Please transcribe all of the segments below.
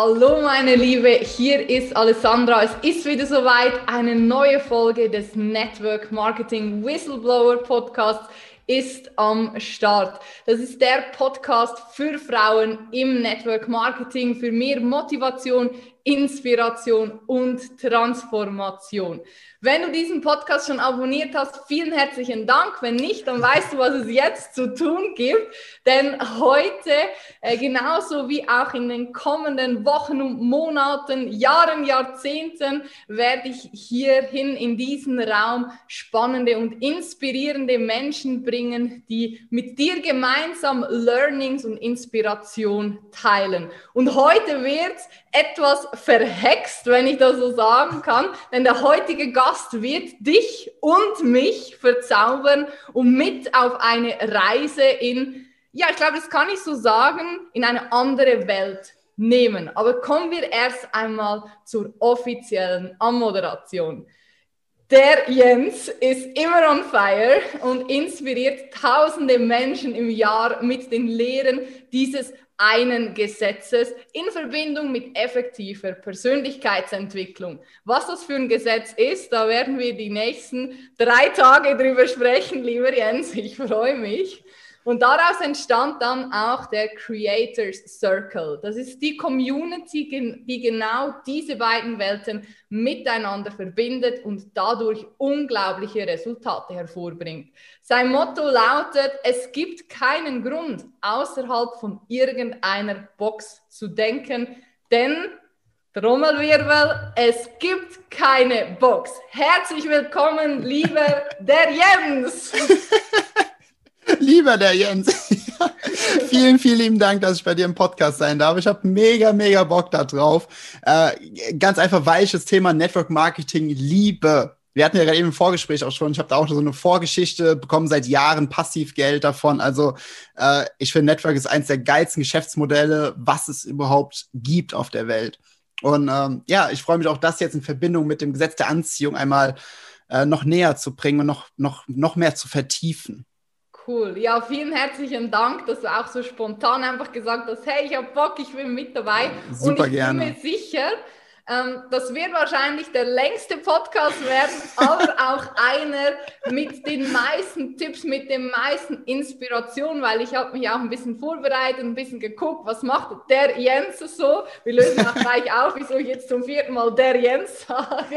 Hallo meine Liebe, hier ist Alessandra. Es ist wieder soweit, eine neue Folge des Network Marketing Whistleblower Podcasts ist am Start. Das ist der Podcast für Frauen im Network Marketing, für mehr Motivation, Inspiration und Transformation. Wenn du diesen Podcast schon abonniert hast, vielen herzlichen Dank. Wenn nicht, dann weißt du, was es jetzt zu tun gibt. Denn heute, äh, genauso wie auch in den kommenden Wochen und Monaten, Jahren, Jahrzehnten, werde ich hierhin in diesen Raum spannende und inspirierende Menschen bringen, die mit dir gemeinsam Learnings und Inspiration teilen. Und heute wird etwas verhext, wenn ich das so sagen kann, denn der heutige Gast wird dich und mich verzaubern und mit auf eine Reise in, ja, ich glaube, das kann ich so sagen, in eine andere Welt nehmen. Aber kommen wir erst einmal zur offiziellen Anmoderation. Der Jens ist immer on fire und inspiriert tausende Menschen im Jahr mit den Lehren dieses einen Gesetzes in Verbindung mit effektiver Persönlichkeitsentwicklung. Was das für ein Gesetz ist, da werden wir die nächsten drei Tage drüber sprechen, lieber Jens. Ich freue mich. Und daraus entstand dann auch der Creators Circle. Das ist die Community, die genau diese beiden Welten miteinander verbindet und dadurch unglaubliche Resultate hervorbringt. Sein Motto lautet, es gibt keinen Grund, außerhalb von irgendeiner Box zu denken, denn Trommelwirbel, es gibt keine Box. Herzlich willkommen, lieber der Jens. Lieber der Jens. vielen, vielen lieben Dank, dass ich bei dir im Podcast sein darf. Ich habe mega, mega Bock da drauf. Äh, ganz einfach, weil ich das Thema Network Marketing liebe. Wir hatten ja gerade eben im Vorgespräch auch schon, ich habe da auch so eine Vorgeschichte bekommen, seit Jahren Passivgeld davon. Also äh, ich finde, Network ist eines der geilsten Geschäftsmodelle, was es überhaupt gibt auf der Welt. Und ähm, ja, ich freue mich auch, das jetzt in Verbindung mit dem Gesetz der Anziehung einmal äh, noch näher zu bringen und noch, noch, noch mehr zu vertiefen. Cool. Ja, vielen herzlichen Dank, dass du auch so spontan einfach gesagt hast, hey, ich habe Bock, ich bin mit dabei. Super Und ich gerne. bin mir sicher, ähm, das wird wahrscheinlich der längste Podcast werden, aber auch einer mit den meisten Tipps, mit den meisten Inspirationen, weil ich habe mich auch ein bisschen vorbereitet, ein bisschen geguckt, was macht der Jens so. Wir lösen auch gleich auf, wieso ich jetzt zum vierten Mal der Jens sage.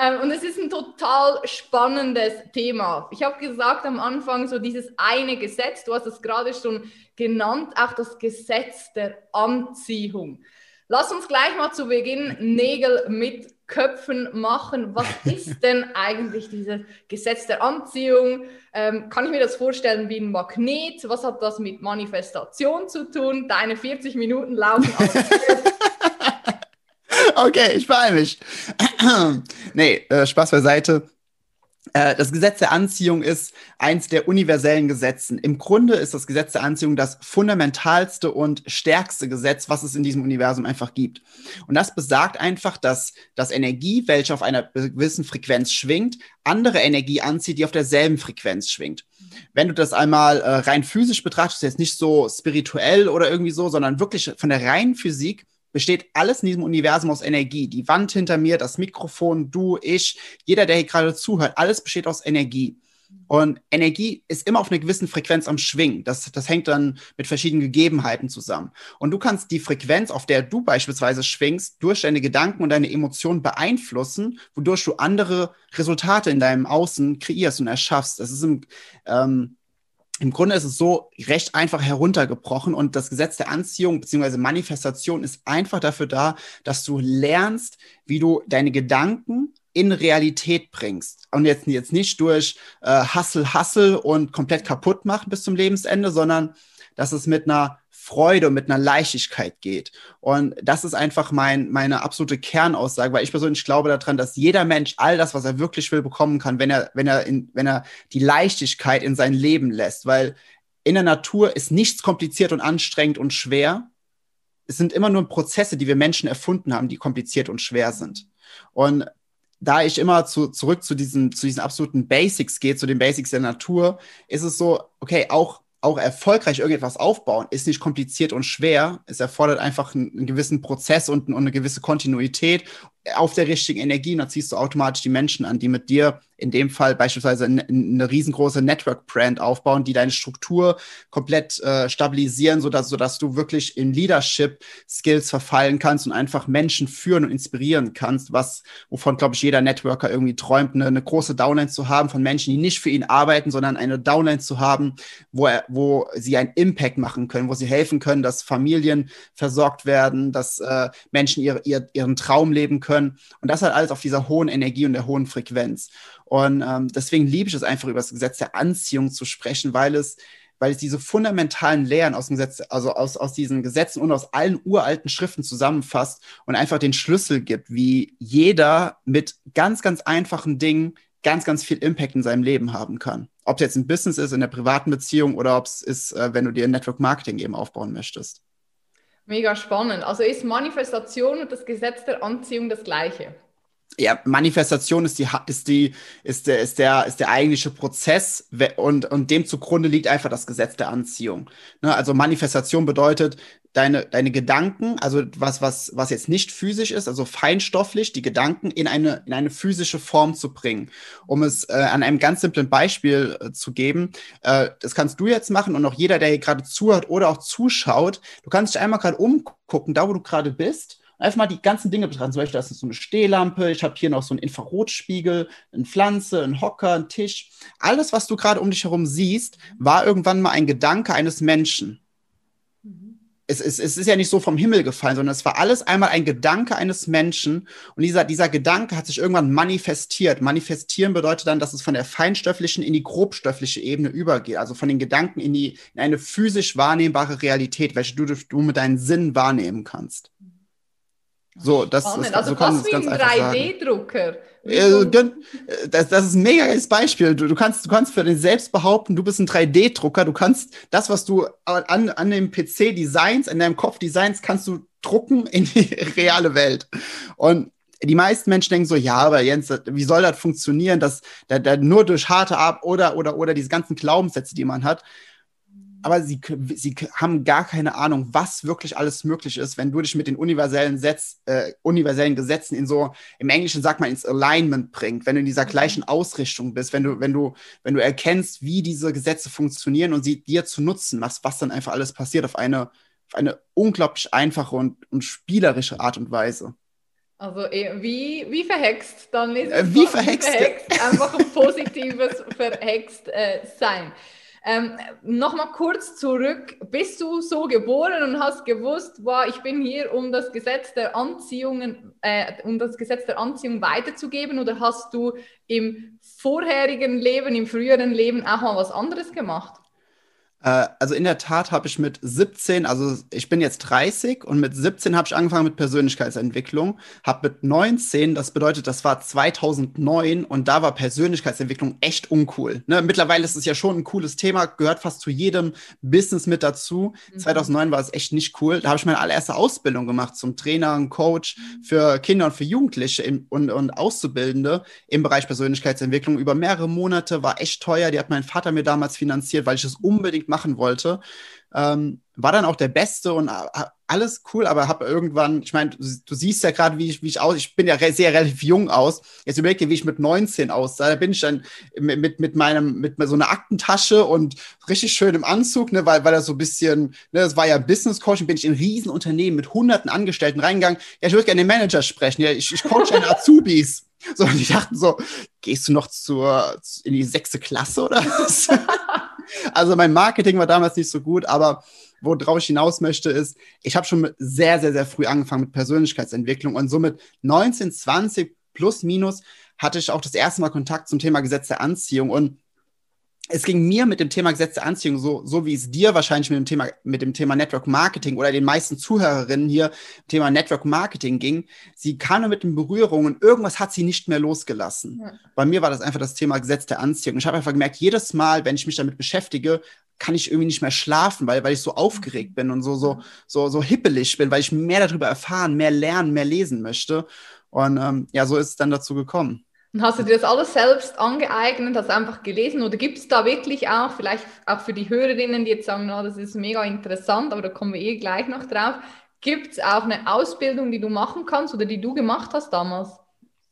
Ähm, und es ist ein total spannendes Thema. Ich habe gesagt am Anfang so dieses eine Gesetz, du hast es gerade schon genannt, auch das Gesetz der Anziehung. Lass uns gleich mal zu Beginn Nägel mit Köpfen machen. Was ist denn eigentlich dieses Gesetz der Anziehung? Ähm, kann ich mir das vorstellen wie ein Magnet? Was hat das mit Manifestation zu tun? Deine 40 Minuten laufen okay, ich beeile mich. nee, äh, Spaß beiseite. Äh, das Gesetz der Anziehung ist eins der universellen Gesetzen. Im Grunde ist das Gesetz der Anziehung das fundamentalste und stärkste Gesetz, was es in diesem Universum einfach gibt. Und das besagt einfach, dass das Energie, welche auf einer gewissen Frequenz schwingt, andere Energie anzieht, die auf derselben Frequenz schwingt. Wenn du das einmal äh, rein physisch betrachtest, jetzt nicht so spirituell oder irgendwie so, sondern wirklich von der reinen Physik, besteht alles in diesem Universum aus Energie. Die Wand hinter mir, das Mikrofon, du, ich, jeder, der hier gerade zuhört, alles besteht aus Energie. Und Energie ist immer auf einer gewissen Frequenz am Schwingen. Das, das hängt dann mit verschiedenen Gegebenheiten zusammen. Und du kannst die Frequenz, auf der du beispielsweise schwingst, durch deine Gedanken und deine Emotionen beeinflussen, wodurch du andere Resultate in deinem Außen kreierst und erschaffst. Das ist im, ähm, im Grunde ist es so recht einfach heruntergebrochen und das Gesetz der Anziehung bzw. Manifestation ist einfach dafür da, dass du lernst, wie du deine Gedanken in Realität bringst. Und jetzt, jetzt nicht durch äh, Hassel, Hassel und komplett kaputt machen bis zum Lebensende, sondern dass es mit einer Freude und mit einer Leichtigkeit geht. Und das ist einfach mein, meine absolute Kernaussage, weil ich persönlich glaube daran, dass jeder Mensch all das, was er wirklich will, bekommen kann, wenn er, wenn er, in, wenn er die Leichtigkeit in sein Leben lässt. Weil in der Natur ist nichts kompliziert und anstrengend und schwer. Es sind immer nur Prozesse, die wir Menschen erfunden haben, die kompliziert und schwer sind. Und da ich immer zu, zurück zu diesen, zu diesen absoluten Basics gehe, zu den Basics der Natur, ist es so, okay, auch auch erfolgreich irgendetwas aufbauen, ist nicht kompliziert und schwer. Es erfordert einfach einen, einen gewissen Prozess und, und, eine gewisse Kontinuität auf der richtigen Energie. Und dann ziehst du automatisch die Menschen an, die mit dir in dem Fall beispielsweise eine, riesengroße Network-Brand aufbauen, die deine Struktur komplett äh, stabilisieren, sodass, sodass du wirklich in Leadership-Skills verfallen kannst und einfach Menschen führen und inspirieren kannst, was, wovon, glaube ich, jeder Networker irgendwie träumt, eine, eine große Downline zu haben von Menschen, die nicht für ihn arbeiten, sondern eine Downline zu haben, wo, er, wo sie einen Impact machen können, wo sie helfen können, dass Familien versorgt werden, dass äh, Menschen ihr, ihr, ihren Traum leben können. Und das halt alles auf dieser hohen Energie und der hohen Frequenz. Und ähm, deswegen liebe ich es einfach, über das Gesetz der Anziehung zu sprechen, weil es weil es diese fundamentalen Lehren aus dem Gesetz, also aus, aus diesen Gesetzen und aus allen uralten Schriften zusammenfasst und einfach den Schlüssel gibt, wie jeder mit ganz, ganz einfachen Dingen ganz, ganz viel Impact in seinem Leben haben kann. Ob es jetzt ein Business ist, in der privaten Beziehung oder ob es ist, äh, wenn du dir Network Marketing eben aufbauen möchtest. Mega spannend. Also ist Manifestation und das Gesetz der Anziehung das gleiche? ja, Manifestation ist die ist die ist der ist der ist der eigentliche Prozess und und dem zugrunde liegt einfach das Gesetz der Anziehung. Ne? Also Manifestation bedeutet deine deine Gedanken, also was was was jetzt nicht physisch ist, also feinstofflich, die Gedanken in eine in eine physische Form zu bringen. Um es äh, an einem ganz simplen Beispiel äh, zu geben, äh, das kannst du jetzt machen und auch jeder, der hier gerade zuhört oder auch zuschaut, du kannst dich einmal gerade umgucken, da wo du gerade bist einfach mal die ganzen Dinge betrachten. Zum Beispiel, das ist so eine Stehlampe, ich habe hier noch so einen Infrarotspiegel, eine Pflanze, einen Hocker, einen Tisch. Alles, was du gerade um dich herum siehst, war irgendwann mal ein Gedanke eines Menschen. Mhm. Es, es, es ist ja nicht so vom Himmel gefallen, sondern es war alles einmal ein Gedanke eines Menschen. Und dieser, dieser Gedanke hat sich irgendwann manifestiert. Manifestieren bedeutet dann, dass es von der feinstofflichen in die grobstoffliche Ebene übergeht. Also von den Gedanken in, die, in eine physisch wahrnehmbare Realität, welche du, du mit deinen Sinnen wahrnehmen kannst. So, das Spannend. ist also so fast wie ein 3D-Drucker. Äh, das, das ist ein mega geiles Beispiel. Du, du, kannst, du kannst für den selbst behaupten, du bist ein 3D-Drucker. Du kannst das, was du an, an dem PC designs, in deinem Kopf designs, kannst du drucken in die reale Welt. Und die meisten Menschen denken so, ja, aber Jens, wie soll das funktionieren, dass da, da nur durch harte Ab oder oder oder diese ganzen Glaubenssätze, die man hat aber sie, sie haben gar keine Ahnung, was wirklich alles möglich ist, wenn du dich mit den universellen, Setz, äh, universellen Gesetzen in so, im Englischen sagt man ins Alignment bringt, wenn du in dieser mhm. gleichen Ausrichtung bist, wenn du, wenn du, wenn du erkennst, wie diese Gesetze funktionieren und sie dir zu nutzen machst, was dann einfach alles passiert auf eine, auf eine unglaublich einfache und, und spielerische Art und Weise. Also eh, wie, wie verhext, dann ist äh, wie verhext, verhext einfach ein positives Verhext äh, sein. Ähm, Nochmal kurz zurück. Bist du so geboren und hast gewusst, wow, ich bin hier, um das Gesetz der Anziehung, äh, um das Gesetz der Anziehung weiterzugeben, oder hast du im vorherigen Leben, im früheren Leben auch mal was anderes gemacht? Äh, also in der Tat habe ich mit 17, also ich bin jetzt 30 und mit 17 habe ich angefangen mit Persönlichkeitsentwicklung, habe mit 19, das bedeutet, das war 2009 und da war Persönlichkeitsentwicklung echt uncool. Ne? Mittlerweile ist es ja schon ein cooles Thema, gehört fast zu jedem Business mit dazu. Mhm. 2009 war es echt nicht cool. Da habe ich meine allererste Ausbildung gemacht zum Trainer, und Coach für Kinder und für Jugendliche im, und, und Auszubildende im Bereich Persönlichkeitsentwicklung über mehrere Monate, war echt teuer. Die hat mein Vater mir damals finanziert, weil ich es unbedingt machen wollte. Ähm, war dann auch der Beste und äh, alles cool, aber habe irgendwann, ich meine, du, du, siehst ja gerade, wie ich, wie ich aus, ich bin ja re sehr relativ jung aus. Jetzt überleg dir, wie ich mit 19 aussah. Da bin ich dann mit, mit meinem, mit so einer Aktentasche und richtig schön im Anzug, ne, weil, weil das so ein bisschen, ne, das war ja Business Coaching, bin ich in Riesenunternehmen mit hunderten Angestellten reingegangen. Ja, ich würde gerne den Manager sprechen. Ja, ich, ich coache eine Azubis. So, und die dachten so, gehst du noch zur, in die sechste Klasse oder was? Also mein Marketing war damals nicht so gut, aber worauf ich hinaus möchte, ist, ich habe schon sehr, sehr, sehr früh angefangen mit Persönlichkeitsentwicklung und somit 19, 20 plus minus hatte ich auch das erste Mal Kontakt zum Thema Gesetz der Anziehung und es ging mir mit dem Thema Gesetz der Anziehung so, so wie es dir wahrscheinlich mit dem Thema, mit dem Thema Network Marketing oder den meisten Zuhörerinnen hier Thema Network Marketing ging. Sie kam mit den Berührungen, irgendwas hat sie nicht mehr losgelassen. Ja. Bei mir war das einfach das Thema Gesetz der Anziehung. Ich habe einfach gemerkt, jedes Mal, wenn ich mich damit beschäftige, kann ich irgendwie nicht mehr schlafen, weil, weil ich so aufgeregt bin und so, so, so, so hippelig bin, weil ich mehr darüber erfahren, mehr lernen, mehr lesen möchte. Und ähm, ja, so ist es dann dazu gekommen. Und hast du dir das alles selbst angeeignet, hast einfach gelesen oder gibt es da wirklich auch, vielleicht auch für die Hörerinnen, die jetzt sagen, oh, das ist mega interessant, aber da kommen wir eh gleich noch drauf, gibt es auch eine Ausbildung, die du machen kannst oder die du gemacht hast damals?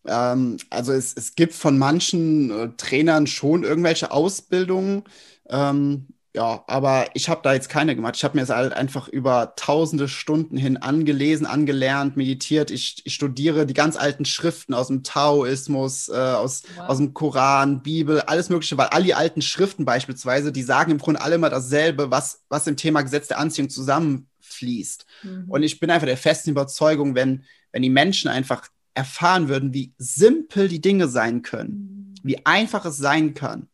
Ähm, also es, es gibt von manchen äh, Trainern schon irgendwelche Ausbildungen. Ähm, ja, aber ich habe da jetzt keine gemacht. Ich habe mir es halt einfach über tausende Stunden hin angelesen, angelernt, meditiert. Ich, ich studiere die ganz alten Schriften aus dem Taoismus, äh, aus, wow. aus dem Koran, Bibel, alles Mögliche, weil all die alten Schriften beispielsweise, die sagen im Grunde alle immer dasselbe, was, was im Thema Gesetz der Anziehung zusammenfließt. Mhm. Und ich bin einfach der festen Überzeugung, wenn, wenn die Menschen einfach erfahren würden, wie simpel die Dinge sein können, mhm. wie einfach es sein kann,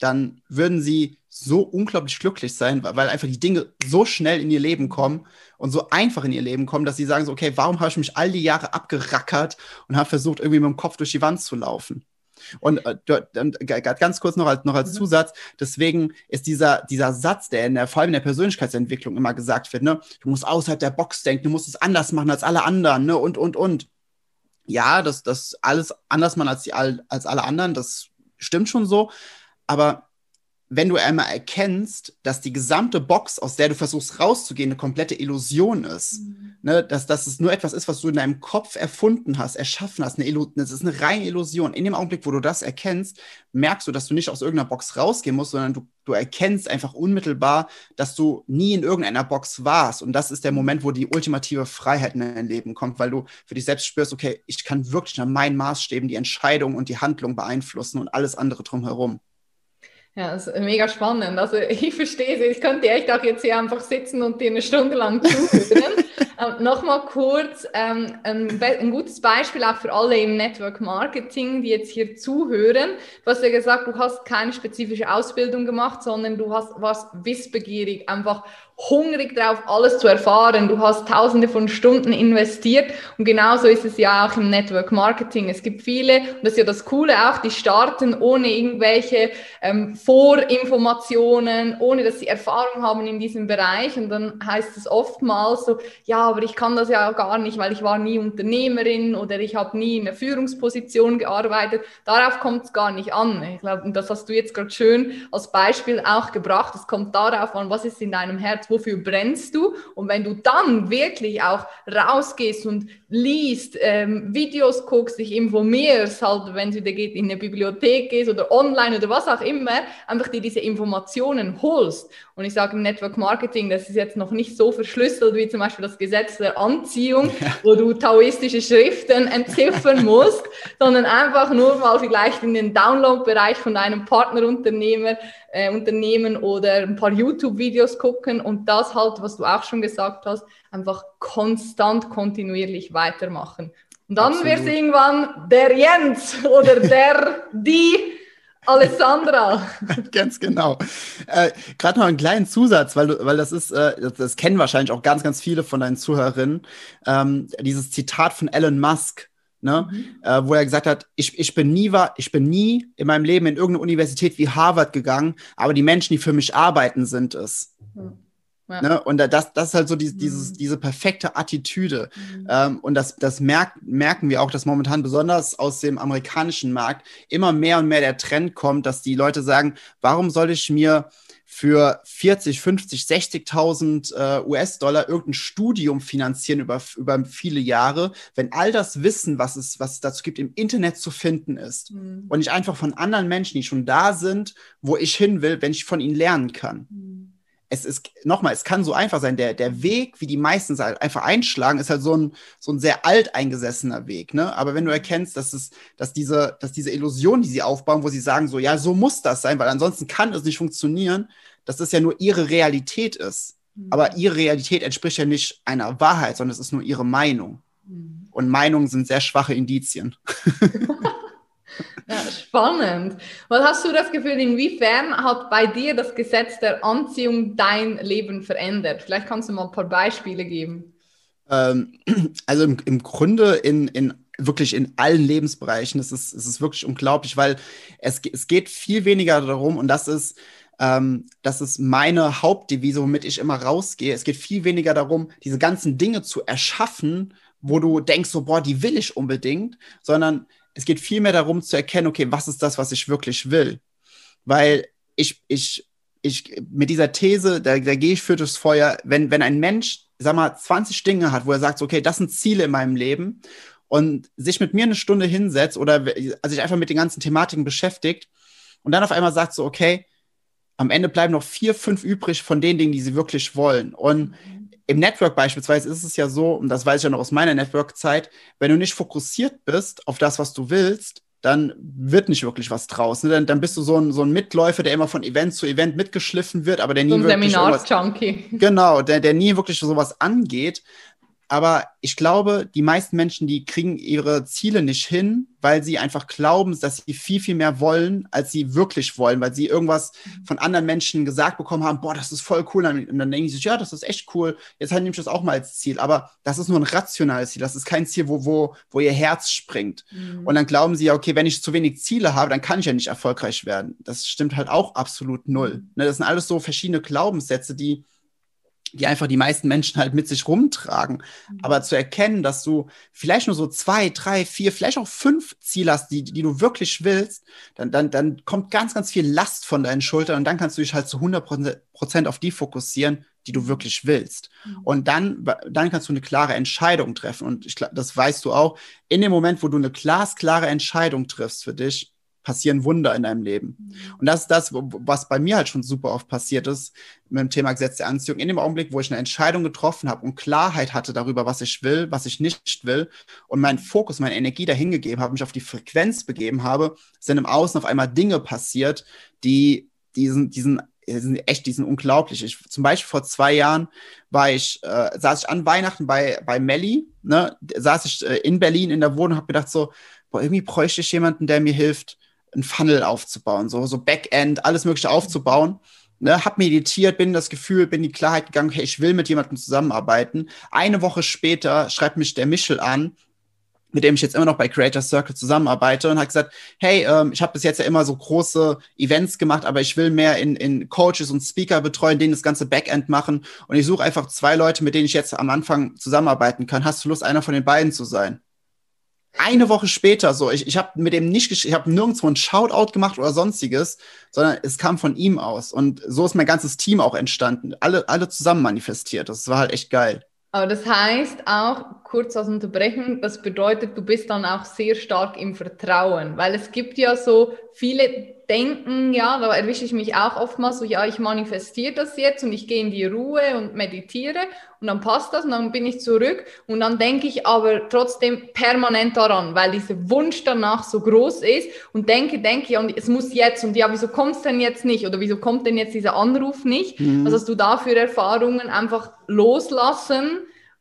dann würden sie so unglaublich glücklich sein, weil einfach die Dinge so schnell in ihr Leben kommen und so einfach in ihr Leben kommen, dass sie sagen so, okay, warum habe ich mich all die Jahre abgerackert und habe versucht, irgendwie mit dem Kopf durch die Wand zu laufen? Und äh, ganz kurz noch als, noch als mhm. Zusatz, deswegen ist dieser, dieser Satz, der in der, vor allem in der Persönlichkeitsentwicklung immer gesagt wird, ne, du musst außerhalb der Box denken, du musst es anders machen als alle anderen, ne, und, und, und. Ja, das, das alles anders machen als, die, als alle anderen, das stimmt schon so, aber wenn du einmal erkennst, dass die gesamte Box, aus der du versuchst rauszugehen, eine komplette Illusion ist, mhm. ne, dass, dass es nur etwas ist, was du in deinem Kopf erfunden hast, erschaffen hast, eine Illusion, das ist eine reine Illusion. In dem Augenblick, wo du das erkennst, merkst du, dass du nicht aus irgendeiner Box rausgehen musst, sondern du, du erkennst einfach unmittelbar, dass du nie in irgendeiner Box warst. Und das ist der Moment, wo die ultimative Freiheit in dein Leben kommt, weil du für dich selbst spürst, okay, ich kann wirklich nach meinen Maßstäben die Entscheidung und die Handlung beeinflussen und alles andere drumherum. Ja, das ist mega spannend. Also ich verstehe es. Ich könnte echt auch jetzt hier einfach sitzen und dir eine Stunde lang zuhören. ähm, Nochmal kurz ähm, ein, ein, gutes Beispiel auch für alle im Network Marketing, die jetzt hier zuhören. Du hast ja gesagt, du hast keine spezifische Ausbildung gemacht, sondern du hast, warst wissbegierig, einfach hungrig drauf, alles zu erfahren. Du hast tausende von Stunden investiert und genauso ist es ja auch im Network Marketing. Es gibt viele, und das ist ja das Coole auch, die starten ohne irgendwelche ähm, Vorinformationen, ohne dass sie Erfahrung haben in diesem Bereich und dann heißt es oftmals so, ja, aber ich kann das ja gar nicht, weil ich war nie Unternehmerin oder ich habe nie in einer Führungsposition gearbeitet. Darauf kommt es gar nicht an. Ich glaube, das hast du jetzt gerade schön als Beispiel auch gebracht. Es kommt darauf an, was ist in deinem Herz wofür brennst du? Und wenn du dann wirklich auch rausgehst und liest, ähm, Videos guckst, dich informierst, halt, wenn es wieder geht, in eine Bibliothek gehst oder online oder was auch immer, einfach dir diese Informationen holst. Und ich sage im Network Marketing, das ist jetzt noch nicht so verschlüsselt wie zum Beispiel das Gesetz der Anziehung, ja. wo du taoistische Schriften entziffern musst, sondern einfach nur mal vielleicht in den Download-Bereich von deinem Partnerunternehmer äh, Unternehmen oder ein paar YouTube-Videos gucken und das halt, was du auch schon gesagt hast, einfach konstant, kontinuierlich weitermachen. Und dann wird es irgendwann der Jens oder der, die Alessandra. ganz genau. Äh, Gerade noch einen kleinen Zusatz, weil, du, weil das ist, äh, das, das, kennen wahrscheinlich auch ganz, ganz viele von deinen Zuhörerinnen. Ähm, dieses Zitat von Elon Musk, ne? Mhm. Äh, wo er gesagt hat, ich, ich, bin nie, ich bin nie in meinem Leben in irgendeine Universität wie Harvard gegangen, aber die Menschen, die für mich arbeiten, sind es. Mhm. Ja. Ne? Und das, das ist halt so die, dieses, mhm. diese perfekte Attitüde. Mhm. Ähm, und das, das merk, merken wir auch, dass momentan besonders aus dem amerikanischen Markt immer mehr und mehr der Trend kommt, dass die Leute sagen, warum soll ich mir für 40, 50, 60.000 äh, US-Dollar irgendein Studium finanzieren über, über viele Jahre, wenn all das Wissen, was es, was es dazu gibt, im Internet zu finden ist mhm. und ich einfach von anderen Menschen, die schon da sind, wo ich hin will, wenn ich von ihnen lernen kann. Mhm. Es ist, nochmal, es kann so einfach sein. Der, der Weg, wie die meisten halt einfach einschlagen, ist halt so ein, so ein sehr alteingesessener Weg. Ne? Aber wenn du erkennst, dass, es, dass, diese, dass diese Illusion, die sie aufbauen, wo sie sagen, so, ja, so muss das sein, weil ansonsten kann es nicht funktionieren, dass das ja nur ihre Realität ist. Mhm. Aber ihre Realität entspricht ja nicht einer Wahrheit, sondern es ist nur ihre Meinung. Mhm. Und Meinungen sind sehr schwache Indizien. spannend. Was hast du das Gefühl, inwiefern hat bei dir das Gesetz der Anziehung dein Leben verändert? Vielleicht kannst du mal ein paar Beispiele geben. Ähm, also im, im Grunde in, in wirklich in allen Lebensbereichen. Es ist, es ist wirklich unglaublich, weil es, es geht viel weniger darum, und das ist, ähm, das ist meine Hauptdevise, womit ich immer rausgehe. Es geht viel weniger darum, diese ganzen Dinge zu erschaffen, wo du denkst, so, boah, die will ich unbedingt, sondern es geht vielmehr darum zu erkennen, okay, was ist das, was ich wirklich will? Weil ich, ich, ich, mit dieser These, da, da gehe ich für das Feuer, wenn, wenn ein Mensch, sag mal, 20 Dinge hat, wo er sagt, okay, das sind Ziele in meinem Leben und sich mit mir eine Stunde hinsetzt oder also sich einfach mit den ganzen Thematiken beschäftigt und dann auf einmal sagt so, okay, am Ende bleiben noch vier, fünf übrig von den Dingen, die sie wirklich wollen. Und im Network beispielsweise ist es ja so, und das weiß ich ja noch aus meiner Network-Zeit, wenn du nicht fokussiert bist auf das, was du willst, dann wird nicht wirklich was draus. Ne? Dann, dann bist du so ein, so ein Mitläufer, der immer von Event zu Event mitgeschliffen wird, aber der nie so ein wirklich. Seminars-Junkie. Genau, der, der nie wirklich sowas angeht. Aber ich glaube, die meisten Menschen, die kriegen ihre Ziele nicht hin, weil sie einfach glauben, dass sie viel, viel mehr wollen, als sie wirklich wollen, weil sie irgendwas von anderen Menschen gesagt bekommen haben, boah, das ist voll cool. Und dann denken sie sich, ja, das ist echt cool, jetzt halt nehme ich das auch mal als Ziel. Aber das ist nur ein rationales Ziel, das ist kein Ziel, wo, wo, wo ihr Herz springt. Mhm. Und dann glauben sie ja, okay, wenn ich zu wenig Ziele habe, dann kann ich ja nicht erfolgreich werden. Das stimmt halt auch absolut null. Mhm. Ne, das sind alles so verschiedene Glaubenssätze, die die einfach die meisten Menschen halt mit sich rumtragen. Mhm. Aber zu erkennen, dass du vielleicht nur so zwei, drei, vier, vielleicht auch fünf Ziele hast, die, die du wirklich willst, dann, dann, dann kommt ganz, ganz viel Last von deinen Schultern und dann kannst du dich halt zu 100 Prozent auf die fokussieren, die du wirklich willst. Mhm. Und dann, dann kannst du eine klare Entscheidung treffen. Und ich, das weißt du auch, in dem Moment, wo du eine glasklare Entscheidung triffst für dich, passieren Wunder in deinem Leben. Mhm. Und das ist das, was bei mir halt schon super oft passiert ist mit dem Thema Gesetz der Anziehung. In dem Augenblick, wo ich eine Entscheidung getroffen habe und Klarheit hatte darüber, was ich will, was ich nicht will und meinen Fokus, meine Energie dahin gegeben habe, mich auf die Frequenz begeben habe, sind im Außen auf einmal Dinge passiert, die diesen, diesen sind echt, die sind unglaublich. Ich, zum Beispiel vor zwei Jahren war ich, äh, saß ich an Weihnachten bei, bei Melli, ne, saß ich äh, in Berlin in der Wohnung, habe gedacht so, boah, irgendwie bräuchte ich jemanden, der mir hilft, ein Funnel aufzubauen, so, so Backend, alles Mögliche aufzubauen. Ne, hab meditiert, bin das Gefühl, bin die Klarheit gegangen, hey, ich will mit jemandem zusammenarbeiten. Eine Woche später schreibt mich der Michel an, mit dem ich jetzt immer noch bei Creator Circle zusammenarbeite und hat gesagt, hey, ähm, ich habe bis jetzt ja immer so große Events gemacht, aber ich will mehr in, in Coaches und Speaker betreuen, denen das ganze Backend machen und ich suche einfach zwei Leute, mit denen ich jetzt am Anfang zusammenarbeiten kann. Hast du Lust, einer von den beiden zu sein? Eine Woche später so, ich, ich habe mit dem nicht, ich habe nirgendwo ein Shoutout gemacht oder sonstiges, sondern es kam von ihm aus. Und so ist mein ganzes Team auch entstanden. Alle, alle zusammen manifestiert. Das war halt echt geil. Aber das heißt auch, kurz als Unterbrechen, das bedeutet, du bist dann auch sehr stark im Vertrauen, weil es gibt ja so viele Denken, ja, da erwische ich mich auch oftmals so, ja, ich manifestiere das jetzt und ich gehe in die Ruhe und meditiere und dann passt das und dann bin ich zurück und dann denke ich aber trotzdem permanent daran, weil dieser Wunsch danach so groß ist und denke, denke, ja, und es muss jetzt und ja, wieso kommt es denn jetzt nicht oder wieso kommt denn jetzt dieser Anruf nicht? Mhm. Also hast du dafür Erfahrungen einfach loslassen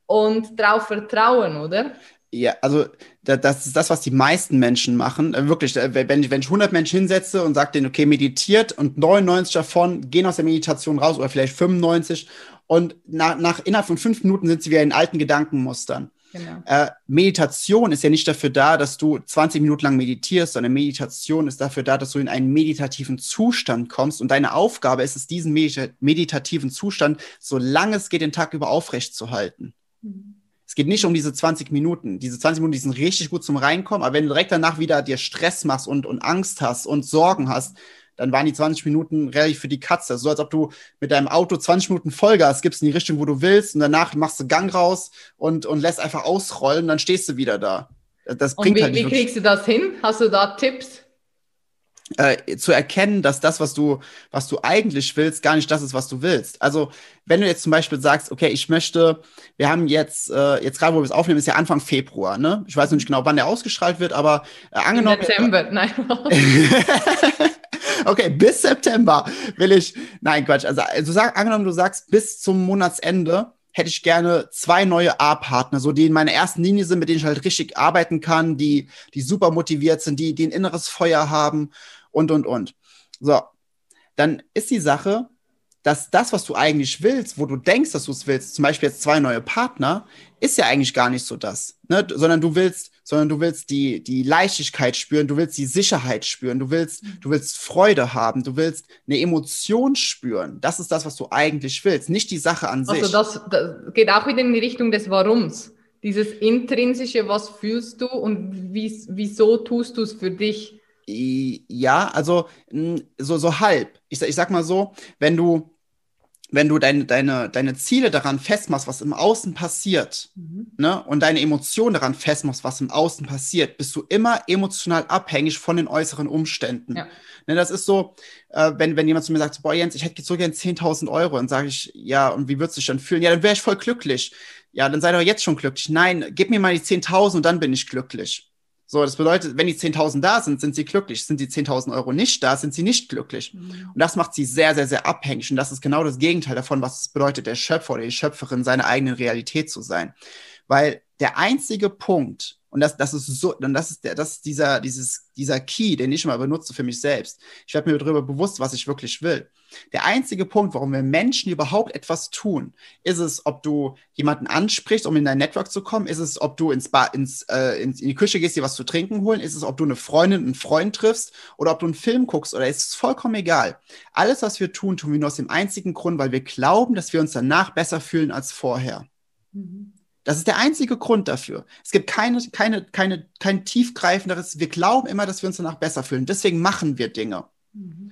und darauf vertrauen, oder? Ja, also das ist das, was die meisten Menschen machen. Äh, wirklich, äh, wenn ich, wenn ich 100 Menschen hinsetze und sage denen, okay, meditiert und 99 davon gehen aus der Meditation raus oder vielleicht 95 und nach, nach innerhalb von fünf Minuten sind sie wieder in alten Gedankenmustern. Genau. Äh, Meditation ist ja nicht dafür da, dass du 20 Minuten lang meditierst, sondern Meditation ist dafür da, dass du in einen meditativen Zustand kommst. Und deine Aufgabe ist es, diesen meditativen Zustand, solange es geht, den Tag über aufrecht zu halten. Mhm. Es geht nicht um diese 20 Minuten. Diese 20 Minuten, die sind richtig gut zum Reinkommen, aber wenn du direkt danach wieder dir Stress machst und, und Angst hast und Sorgen hast, dann waren die 20 Minuten relativ für die Katze. So als ob du mit deinem Auto 20 Minuten Vollgas gibst in die Richtung, wo du willst, und danach machst du Gang raus und, und lässt einfach ausrollen, dann stehst du wieder da. Das bringt und wie, halt nicht wie kriegst du das hin? Hast du da Tipps? Äh, zu erkennen, dass das, was du, was du eigentlich willst, gar nicht das ist, was du willst. Also, wenn du jetzt zum Beispiel sagst, okay, ich möchte, wir haben jetzt, äh, jetzt gerade, wo wir es aufnehmen, ist ja Anfang Februar, ne? Ich weiß noch nicht genau, wann der ausgestrahlt wird, aber äh, angenommen. September, nein. okay, bis September will ich, nein, Quatsch. Also, also sag, angenommen, du sagst, bis zum Monatsende hätte ich gerne zwei neue A-Partner, so die in meiner ersten Linie sind, mit denen ich halt richtig arbeiten kann, die, die super motiviert sind, die, die ein inneres Feuer haben und, und, und. So, dann ist die Sache, dass das, was du eigentlich willst, wo du denkst, dass du es willst, zum Beispiel jetzt zwei neue Partner, ist ja eigentlich gar nicht so das, ne? sondern du willst, sondern du willst die, die Leichtigkeit spüren, du willst die Sicherheit spüren, du willst, du willst Freude haben, du willst eine Emotion spüren. Das ist das, was du eigentlich willst, nicht die Sache an sich. Also das, das geht auch wieder in die Richtung des Warums. Dieses intrinsische, was fühlst du und wie, wieso tust du es für dich? Ja, also so, so halb. Ich, ich sag mal so, wenn du wenn du deine, deine, deine Ziele daran festmachst, was im Außen passiert, mhm. ne, und deine Emotionen daran festmachst, was im Außen passiert, bist du immer emotional abhängig von den äußeren Umständen. Ja. Ne, das ist so, äh, wenn, wenn jemand zu mir sagt, boah, Jens, ich hätte so gern 10.000 Euro, dann sage ich, ja, und wie würdest du dich dann fühlen? Ja, dann wäre ich voll glücklich. Ja, dann sei doch jetzt schon glücklich. Nein, gib mir mal die 10.000 und dann bin ich glücklich. So, das bedeutet, wenn die 10.000 da sind, sind sie glücklich. Sind die 10.000 Euro nicht da, sind sie nicht glücklich. Mhm. Und das macht sie sehr, sehr, sehr abhängig. Und das ist genau das Gegenteil davon, was es bedeutet, der Schöpfer oder die Schöpferin seiner eigenen Realität zu sein. Weil der einzige Punkt, und das, das ist so, und das ist der, das ist dieser, dieses, dieser Key, den ich immer benutze für mich selbst. Ich werde mir darüber bewusst, was ich wirklich will. Der einzige Punkt, warum wir Menschen überhaupt etwas tun, ist es, ob du jemanden ansprichst, um in dein Network zu kommen, ist es, ob du ins Bar, ins, äh, in die Küche gehst, dir was zu trinken holen, ist es, ob du eine Freundin, einen Freund triffst oder ob du einen Film guckst oder ist es vollkommen egal. Alles, was wir tun, tun wir nur aus dem einzigen Grund, weil wir glauben, dass wir uns danach besser fühlen als vorher. Mhm. Das ist der einzige Grund dafür. Es gibt keine, keine, keine, kein tiefgreifenderes. Wir glauben immer, dass wir uns danach besser fühlen. Deswegen machen wir Dinge. Mhm.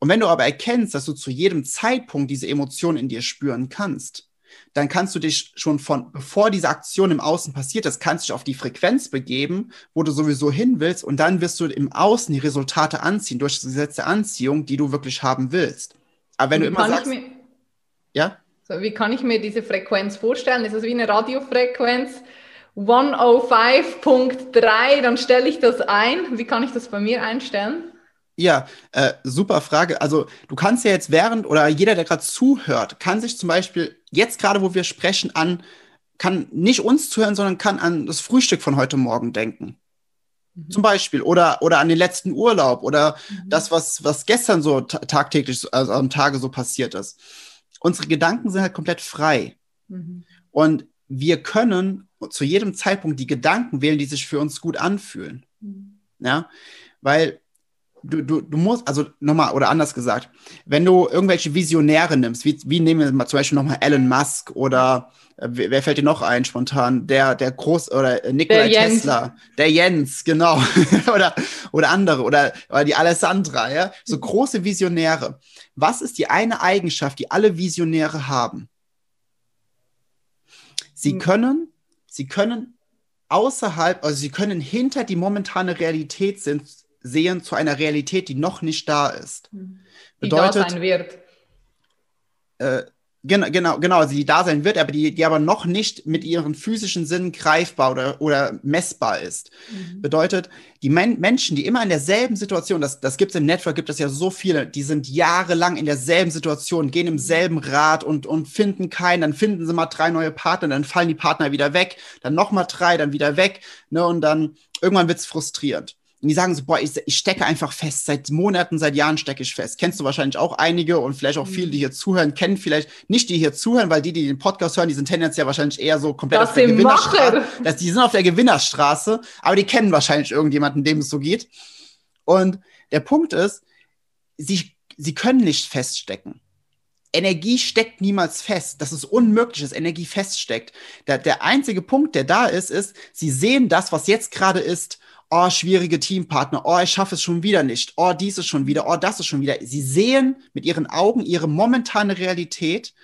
Und wenn du aber erkennst, dass du zu jedem Zeitpunkt diese Emotionen in dir spüren kannst, dann kannst du dich schon von, bevor diese Aktion im Außen passiert ist, kannst du dich auf die Frequenz begeben, wo du sowieso hin willst, und dann wirst du im Außen die Resultate anziehen durch das Gesetz der Anziehung, die du wirklich haben willst. Aber wenn und du immer sagst, ja? So, wie kann ich mir diese Frequenz vorstellen? Ist das wie eine Radiofrequenz? 105.3, dann stelle ich das ein. Wie kann ich das bei mir einstellen? Ja, äh, super Frage. Also du kannst ja jetzt während oder jeder, der gerade zuhört, kann sich zum Beispiel jetzt gerade, wo wir sprechen, an, kann nicht uns zuhören, sondern kann an das Frühstück von heute Morgen denken. Mhm. Zum Beispiel. Oder, oder an den letzten Urlaub oder mhm. das, was, was gestern so tagtäglich, also am Tage so passiert ist unsere Gedanken sind halt komplett frei. Mhm. Und wir können zu jedem Zeitpunkt die Gedanken wählen, die sich für uns gut anfühlen. Mhm. Ja, weil du, du, du musst, also nochmal, oder anders gesagt, wenn du irgendwelche Visionäre nimmst, wie, wie nehmen wir mal zum Beispiel nochmal Elon Musk oder äh, wer fällt dir noch ein spontan? Der, der Groß, oder Nikola Tesla, der Jens, genau, oder, oder andere, oder, oder die Alessandra, ja, so große Visionäre. Was ist die eine Eigenschaft, die alle Visionäre haben? Sie hm. können, sie können außerhalb, also sie können hinter die momentane Realität sind, sehen zu einer Realität, die noch nicht da ist. Hm. Die Bedeutet, da sein wird. Äh, Genau, genau, genau, also die da sein wird, aber die, die aber noch nicht mit ihren physischen Sinnen greifbar oder, oder messbar ist. Mhm. Bedeutet, die Men Menschen, die immer in derselben Situation, das, das gibt es im Network, gibt es ja so viele, die sind jahrelang in derselben Situation, gehen im selben Rad und, und finden keinen, dann finden sie mal drei neue Partner, dann fallen die Partner wieder weg, dann nochmal drei, dann wieder weg, ne, und dann irgendwann wird's frustrierend. Und die sagen so, boah, ich, ich stecke einfach fest. Seit Monaten, seit Jahren stecke ich fest. Kennst du wahrscheinlich auch einige und vielleicht auch viele, die hier zuhören, kennen vielleicht nicht die hier zuhören, weil die, die den Podcast hören, die sind tendenziell wahrscheinlich eher so komplett das auf der Gewinnerstraße. Das, die sind auf der Gewinnerstraße, aber die kennen wahrscheinlich irgendjemanden, dem es so geht. Und der Punkt ist, sie, sie können nicht feststecken. Energie steckt niemals fest. Das ist unmöglich, dass Energie feststeckt. Der, der einzige Punkt, der da ist, ist, sie sehen das, was jetzt gerade ist oh, schwierige Teampartner, oh, ich schaffe es schon wieder nicht, oh, dies ist schon wieder, oh, das ist schon wieder. Sie sehen mit ihren Augen ihre momentane Realität,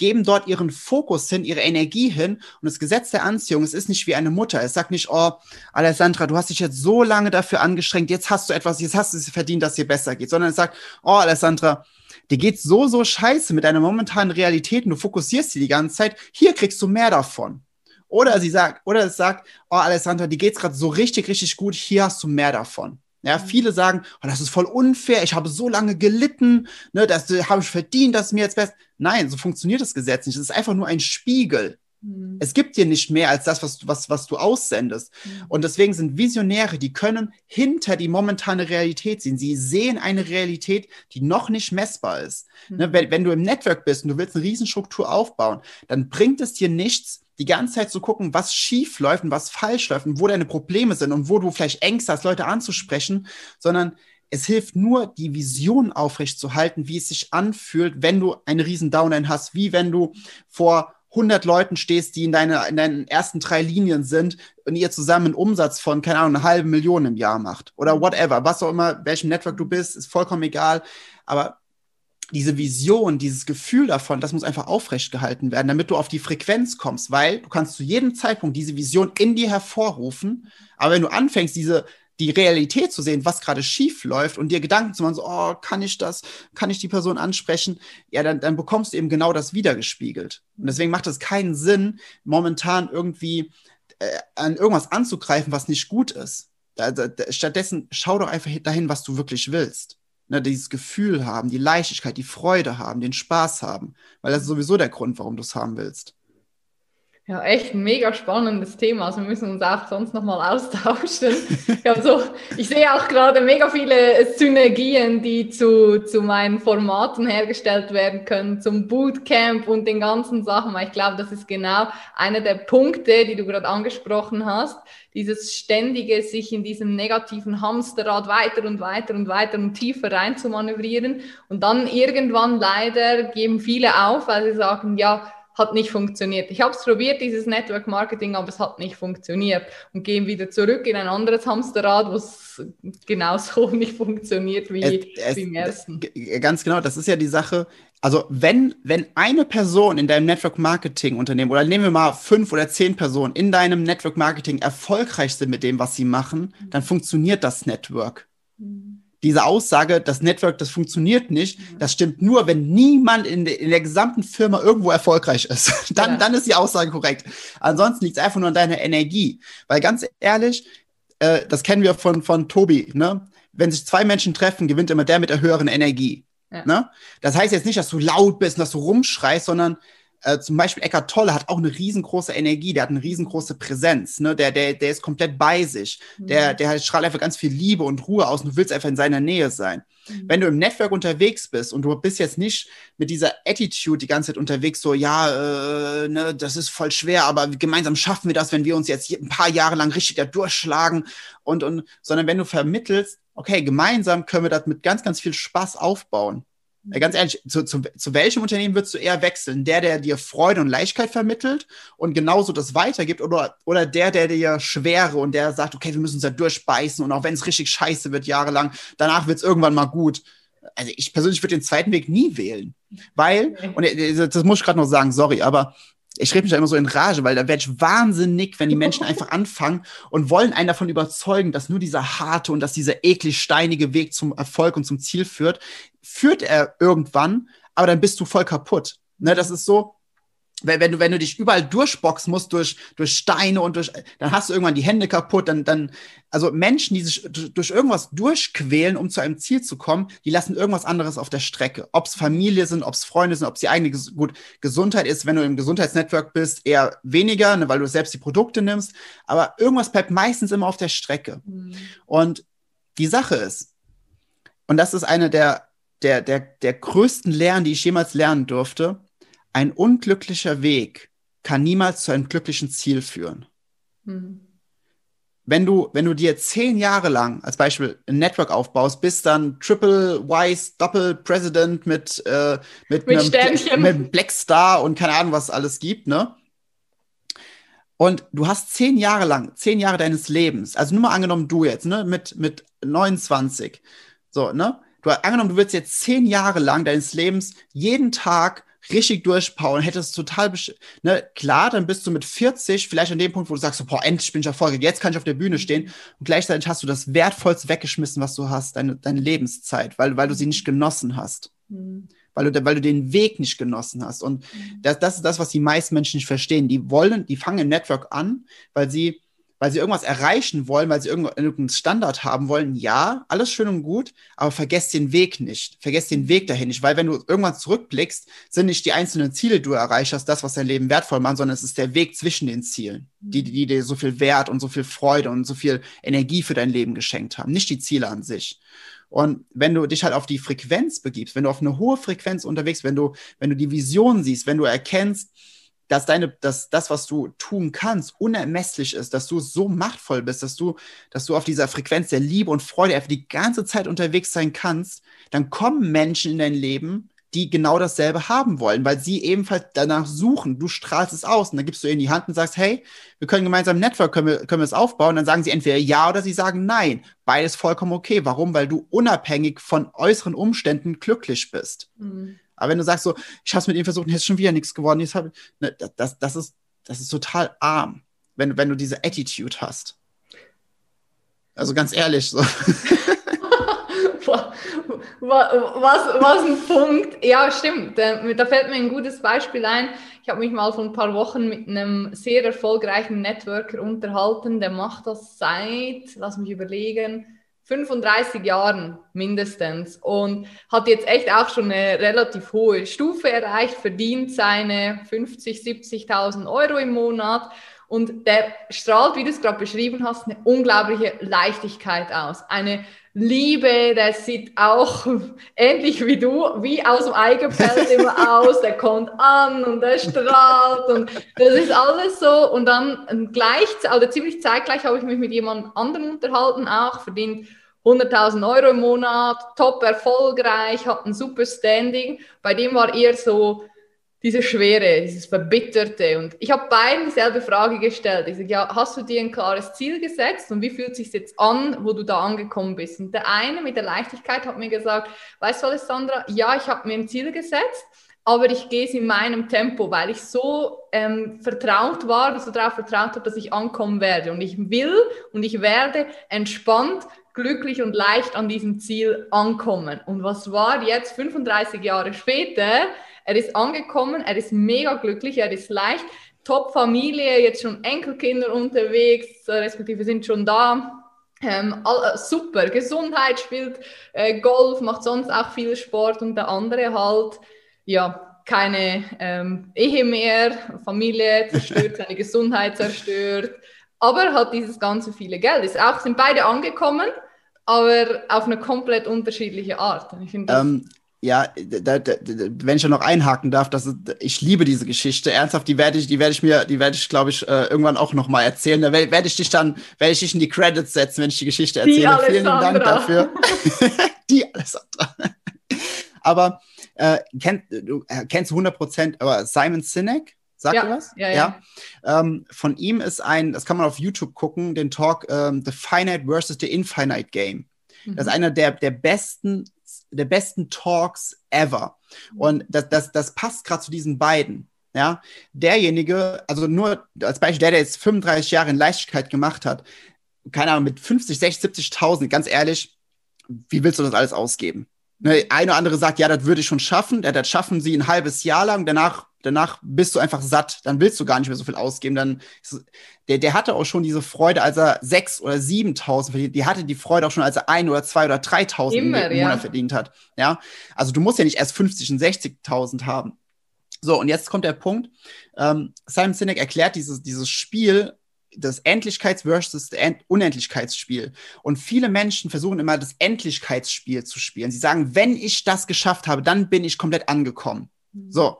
geben dort ihren Fokus hin, ihre Energie hin. Und das Gesetz der Anziehung, es ist nicht wie eine Mutter. Es sagt nicht, oh, Alessandra, du hast dich jetzt so lange dafür angestrengt, jetzt hast du etwas, jetzt hast du es verdient, dass dir besser geht. Sondern es sagt, oh, Alessandra, dir geht's so, so scheiße mit deiner momentanen Realität und du fokussierst sie die ganze Zeit. Hier kriegst du mehr davon. Oder sie sagt, oder es sagt, oh Alessandra, die geht's gerade so richtig, richtig gut, hier hast du mehr davon. Ja, mhm. viele sagen, oh, das ist voll unfair, ich habe so lange gelitten, ne, das äh, habe ich verdient, dass mir jetzt besser. Nein, so funktioniert das Gesetz nicht. Es ist einfach nur ein Spiegel. Mhm. Es gibt dir nicht mehr als das, was, was, was du aussendest. Mhm. Und deswegen sind Visionäre, die können hinter die momentane Realität sehen. Sie sehen eine Realität, die noch nicht messbar ist. Mhm. Ne, wenn, wenn du im Network bist und du willst eine Riesenstruktur aufbauen, dann bringt es dir nichts, die ganze Zeit zu gucken, was schief läuft und was falsch läuft und wo deine Probleme sind und wo du vielleicht Ängste hast, Leute anzusprechen, sondern es hilft nur, die Vision aufrechtzuerhalten, wie es sich anfühlt, wenn du eine riesen Downline hast, wie wenn du vor 100 Leuten stehst, die in, deine, in deinen ersten drei Linien sind und ihr zusammen einen Umsatz von, keine Ahnung, eine halbe Million im Jahr macht oder whatever, was auch immer, welchem Network du bist, ist vollkommen egal. Aber diese Vision, dieses Gefühl davon, das muss einfach aufrecht gehalten werden, damit du auf die Frequenz kommst, weil du kannst zu jedem Zeitpunkt diese Vision in dir hervorrufen. Aber wenn du anfängst, diese die Realität zu sehen, was gerade schief läuft und dir Gedanken zu machen, so, oh, kann ich das, kann ich die Person ansprechen? Ja, dann, dann bekommst du eben genau das wiedergespiegelt. Und deswegen macht es keinen Sinn, momentan irgendwie äh, an irgendwas anzugreifen, was nicht gut ist. Stattdessen schau doch einfach dahin, was du wirklich willst. Ne, dieses Gefühl haben, die Leichtigkeit, die Freude haben, den Spaß haben. Weil das ist sowieso der Grund, warum du es haben willst. Ja, echt ein mega spannendes Thema. Also wir müssen uns auch sonst nochmal austauschen. also, ich sehe auch gerade mega viele Synergien, die zu, zu meinen Formaten hergestellt werden können, zum Bootcamp und den ganzen Sachen. Weil ich glaube, das ist genau einer der Punkte, die du gerade angesprochen hast. Dieses ständige, sich in diesem negativen Hamsterrad weiter und weiter und weiter und tiefer rein zu manövrieren. Und dann irgendwann leider geben viele auf, weil sie sagen, ja, hat nicht funktioniert. Ich habe es probiert, dieses Network Marketing, aber es hat nicht funktioniert und gehen wieder zurück in ein anderes Hamsterrad, wo es genauso nicht funktioniert wie, es, wie im ersten. Ganz genau, das ist ja die Sache. Also wenn, wenn eine Person in deinem Network Marketing Unternehmen oder nehmen wir mal fünf oder zehn Personen in deinem Network Marketing erfolgreich sind mit dem, was sie machen, dann funktioniert das Network. Mhm diese Aussage, das Network, das funktioniert nicht, mhm. das stimmt nur, wenn niemand in, de, in der gesamten Firma irgendwo erfolgreich ist. dann, ja. dann ist die Aussage korrekt. Ansonsten liegt es einfach nur an deiner Energie. Weil ganz ehrlich, äh, das kennen wir von, von Tobi, ne? Wenn sich zwei Menschen treffen, gewinnt immer der mit der höheren Energie. Ja. Ne? Das heißt jetzt nicht, dass du laut bist und dass du rumschreist, sondern äh, zum Beispiel Eckart Tolle hat auch eine riesengroße Energie, der hat eine riesengroße Präsenz, ne? der, der, der ist komplett bei sich, mhm. der, der strahlt einfach ganz viel Liebe und Ruhe aus und du willst einfach in seiner Nähe sein. Mhm. Wenn du im Network unterwegs bist und du bist jetzt nicht mit dieser Attitude die ganze Zeit unterwegs, so, ja, äh, ne, das ist voll schwer, aber gemeinsam schaffen wir das, wenn wir uns jetzt ein paar Jahre lang richtig da durchschlagen und, und, sondern wenn du vermittelst, okay, gemeinsam können wir das mit ganz, ganz viel Spaß aufbauen. Ganz ehrlich, zu, zu, zu welchem Unternehmen würdest du eher wechseln? Der, der dir Freude und Leichtigkeit vermittelt und genauso das weitergibt oder, oder der, der dir Schwere und der sagt, okay, wir müssen uns da durchbeißen und auch wenn es richtig scheiße wird jahrelang, danach wird es irgendwann mal gut. Also ich persönlich würde den zweiten Weg nie wählen, weil, und äh, das muss ich gerade noch sagen, sorry, aber ich rede mich da immer so in Rage, weil da werde ich wahnsinnig, wenn die Menschen einfach anfangen und wollen einen davon überzeugen, dass nur dieser harte und dass dieser eklig steinige Weg zum Erfolg und zum Ziel führt, führt er irgendwann, aber dann bist du voll kaputt. Ne, das ist so, wenn, wenn du, wenn du dich überall durchboxen musst durch, durch Steine und durch, dann hast du irgendwann die Hände kaputt, dann, dann, also Menschen, die sich durch irgendwas durchquälen, um zu einem Ziel zu kommen, die lassen irgendwas anderes auf der Strecke. Ob es Familie sind, ob es Freunde sind, ob es die eigene gut, Gesundheit ist, wenn du im Gesundheitsnetwork bist, eher weniger, ne, weil du selbst die Produkte nimmst. Aber irgendwas bleibt meistens immer auf der Strecke. Mhm. Und die Sache ist, und das ist eine der, der, der, der größten Lernen, die ich jemals lernen durfte, ein unglücklicher Weg kann niemals zu einem glücklichen Ziel führen. Mhm. Wenn du, wenn du dir zehn Jahre lang als Beispiel ein Network aufbaust, bist dann Triple Wise Doppel President mit, äh, mit, mit, einem, mit Black Star und keine Ahnung, was es alles gibt, ne? Und du hast zehn Jahre lang, zehn Jahre deines Lebens, also nur mal angenommen, du jetzt, ne, mit, mit 29, so, ne? Du angenommen, du willst jetzt zehn Jahre lang deines Lebens jeden Tag richtig durchpowern, hättest total, ne, klar, dann bist du mit 40 vielleicht an dem Punkt, wo du sagst, boah, endlich bin ich erfolgreich, jetzt kann ich auf der Bühne stehen und gleichzeitig hast du das Wertvollste weggeschmissen, was du hast, deine, deine Lebenszeit, weil, weil du sie nicht genossen hast. Mhm. Weil du, weil du den Weg nicht genossen hast. Und mhm. das, das ist das, was die meisten Menschen nicht verstehen. Die wollen, die fangen im Network an, weil sie weil sie irgendwas erreichen wollen, weil sie irgendeinen Standard haben wollen, ja, alles schön und gut, aber vergesst den Weg nicht. Vergesst den Weg dahin nicht, weil wenn du irgendwann zurückblickst, sind nicht die einzelnen Ziele, die du erreicht hast, das, was dein Leben wertvoll macht, sondern es ist der Weg zwischen den Zielen, die, die dir so viel Wert und so viel Freude und so viel Energie für dein Leben geschenkt haben, nicht die Ziele an sich. Und wenn du dich halt auf die Frequenz begibst, wenn du auf eine hohe Frequenz unterwegs, wenn du, wenn du die Vision siehst, wenn du erkennst, dass deine, dass das, was du tun kannst, unermesslich ist, dass du so machtvoll bist, dass du, dass du auf dieser Frequenz der Liebe und Freude einfach die ganze Zeit unterwegs sein kannst, dann kommen Menschen in dein Leben, die genau dasselbe haben wollen, weil sie ebenfalls danach suchen. Du strahlst es aus und dann gibst du ihnen die Hand und sagst, hey, wir können gemeinsam ein Network, können wir, können wir es aufbauen? Und dann sagen sie entweder ja oder sie sagen nein. Beides vollkommen okay. Warum? Weil du unabhängig von äußeren Umständen glücklich bist. Mhm. Aber wenn du sagst so, ich habe es mit ihm versucht und jetzt ist schon wieder nichts geworden, jetzt hab, ne, das, das, ist, das ist total arm, wenn, wenn du diese Attitude hast. Also ganz ehrlich so. was, was ein Punkt. Ja, stimmt. Da fällt mir ein gutes Beispiel ein. Ich habe mich mal vor ein paar Wochen mit einem sehr erfolgreichen Networker unterhalten. Der macht das seit, lass mich überlegen, 35 Jahren mindestens und hat jetzt echt auch schon eine relativ hohe Stufe erreicht, verdient seine 50, 70.000 Euro im Monat und der strahlt, wie du es gerade beschrieben hast, eine unglaubliche Leichtigkeit aus. Eine Liebe, der sieht auch ähnlich wie du, wie aus dem Ei gepellt immer aus. Der kommt an und der strahlt und das ist alles so. Und dann gleich, also ziemlich zeitgleich habe ich mich mit jemand anderem unterhalten, auch verdient 100.000 Euro im Monat, top erfolgreich, hat ein super Standing. Bei dem war eher so, diese Schwere, dieses Verbitterte. Und ich habe beiden dieselbe Frage gestellt. Ich sage, ja, hast du dir ein klares Ziel gesetzt und wie fühlt es sich jetzt an, wo du da angekommen bist? Und der eine mit der Leichtigkeit hat mir gesagt, weißt du, Alessandra, ja, ich habe mir ein Ziel gesetzt, aber ich gehe es in meinem Tempo, weil ich so ähm, vertraut war, so darauf vertraut habe, dass ich ankommen werde. Und ich will und ich werde entspannt glücklich und leicht an diesem Ziel ankommen. Und was war jetzt 35 Jahre später? Er ist angekommen, er ist mega glücklich, er ist leicht. Top-Familie, jetzt schon Enkelkinder unterwegs, respektive sind schon da. Ähm, all, äh, super, Gesundheit, spielt äh, Golf, macht sonst auch viel Sport und der andere halt, ja, keine ähm, Ehe mehr, Familie zerstört, seine Gesundheit zerstört, aber hat dieses ganze viele Geld. Ist auch, sind beide angekommen, aber auf eine komplett unterschiedliche Art. Ich das ähm, ja, da, da, wenn ich da noch einhaken darf, das ist, ich liebe diese Geschichte. Ernsthaft, die werde ich, die werde ich mir, die werde ich, glaube ich, äh, irgendwann auch noch mal erzählen. Da werde ich dich dann, werde ich dich in die Credits setzen, wenn ich die Geschichte erzähle. Die Vielen Dank dafür. die Alessandra. aber äh, kenn, du äh, kennst 100 Prozent, aber Simon Sinek, sagt ja, du was? Ja, ja. ja. Ähm, von ihm ist ein, das kann man auf YouTube gucken, den Talk ähm, The Finite versus the Infinite Game. Mhm. Das ist einer der, der besten der besten Talks ever. Mhm. Und das, das, das passt gerade zu diesen beiden. Ja, derjenige, also nur als Beispiel, der, der jetzt 35 Jahre in Leichtigkeit gemacht hat, keine Ahnung, mit 50, 60, 70.000, ganz ehrlich, wie willst du das alles ausgeben? Ne, eine oder andere sagt, ja, das würde ich schon schaffen, das schaffen sie ein halbes Jahr lang, danach danach bist du einfach satt, dann willst du gar nicht mehr so viel ausgeben. Dann der, der hatte auch schon diese Freude, als er sechs oder siebentausend verdient. Die hatte die Freude auch schon, als er ein oder zwei oder dreitausend im Monat ja. verdient hat. Ja, also du musst ja nicht erst 50 und 60.000 haben. So, und jetzt kommt der Punkt. Ähm, Simon Sinek erklärt dieses, dieses Spiel, das Endlichkeits- versus End Unendlichkeitsspiel. Und viele Menschen versuchen immer, das Endlichkeitsspiel zu spielen. Sie sagen, wenn ich das geschafft habe, dann bin ich komplett angekommen. Mhm. So,